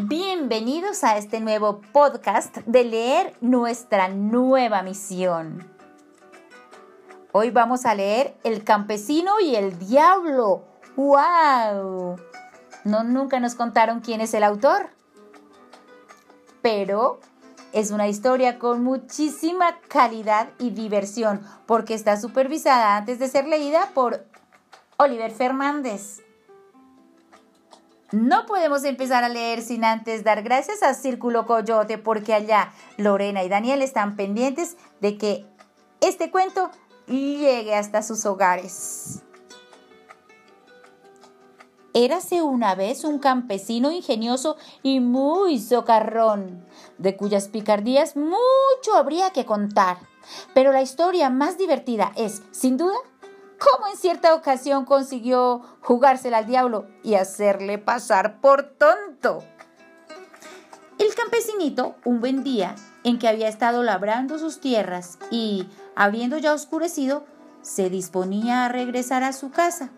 Bienvenidos a este nuevo podcast de leer nuestra nueva misión. Hoy vamos a leer El campesino y el diablo. ¡Wow! No, nunca nos contaron quién es el autor. Pero es una historia con muchísima calidad y diversión porque está supervisada antes de ser leída por Oliver Fernández. No podemos empezar a leer sin antes dar gracias a Círculo Coyote porque allá Lorena y Daniel están pendientes de que este cuento llegue hasta sus hogares. Érase una vez un campesino ingenioso y muy socarrón, de cuyas picardías mucho habría que contar. Pero la historia más divertida es, sin duda, cómo en cierta ocasión consiguió jugársela al diablo y hacerle pasar por tonto. El campesinito, un buen día, en que había estado labrando sus tierras y, habiendo ya oscurecido, se disponía a regresar a su casa.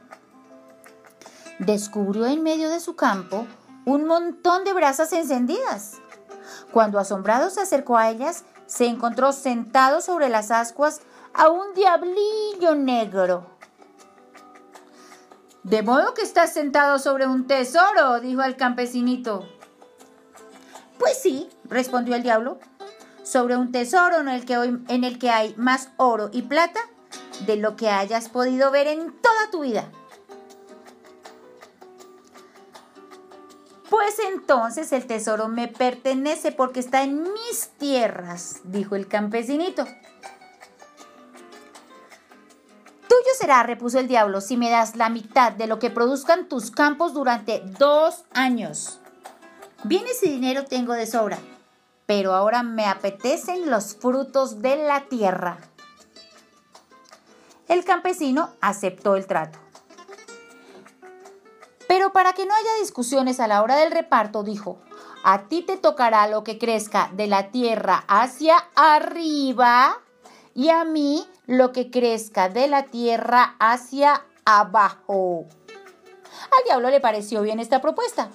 Descubrió en medio de su campo un montón de brasas encendidas. Cuando asombrado se acercó a ellas, se encontró sentado sobre las ascuas a un diablillo negro. De modo que estás sentado sobre un tesoro, dijo el campesinito. Pues sí, respondió el diablo, sobre un tesoro en el que, en el que hay más oro y plata de lo que hayas podido ver en toda tu vida. Pues entonces el tesoro me pertenece porque está en mis tierras, dijo el campesinito. Será, repuso el diablo, si me das la mitad de lo que produzcan tus campos durante dos años. Bienes y dinero tengo de sobra, pero ahora me apetecen los frutos de la tierra. El campesino aceptó el trato. Pero para que no haya discusiones a la hora del reparto, dijo, a ti te tocará lo que crezca de la tierra hacia arriba y a mí lo que crezca de la tierra hacia abajo. Al diablo le pareció bien esta propuesta.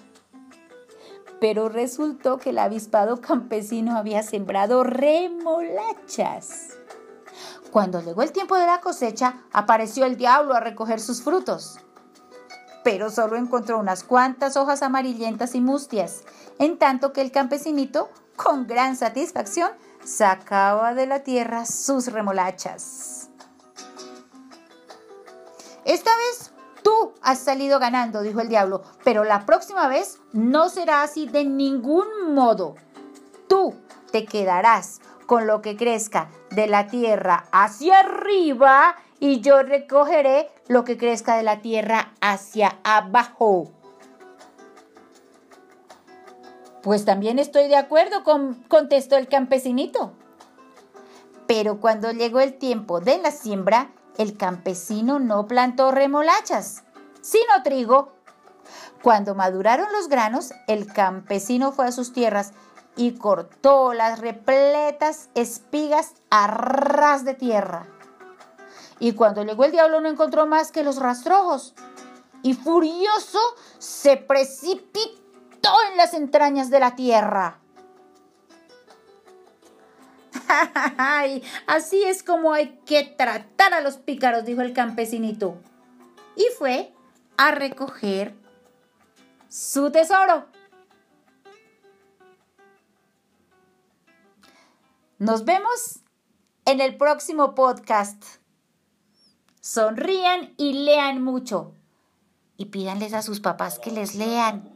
Pero resultó que el avispado campesino había sembrado remolachas. Cuando llegó el tiempo de la cosecha, apareció el diablo a recoger sus frutos. Pero solo encontró unas cuantas hojas amarillentas y mustias, en tanto que el campesinito, con gran satisfacción, sacaba de la tierra sus remolachas. Esta vez tú has salido ganando, dijo el diablo, pero la próxima vez no será así de ningún modo. Tú te quedarás con lo que crezca de la tierra hacia arriba y yo recogeré lo que crezca de la tierra hacia abajo. Pues también estoy de acuerdo, con, contestó el campesinito. Pero cuando llegó el tiempo de la siembra, el campesino no plantó remolachas, sino trigo. Cuando maduraron los granos, el campesino fue a sus tierras y cortó las repletas espigas a ras de tierra. Y cuando llegó el diablo no encontró más que los rastrojos. Y furioso se precipitó en las entrañas de la tierra. así es como hay que tratar a los pícaros, dijo el campesinito. Y fue a recoger su tesoro. Nos vemos en el próximo podcast. Sonrían y lean mucho. Y pídanles a sus papás que les lean.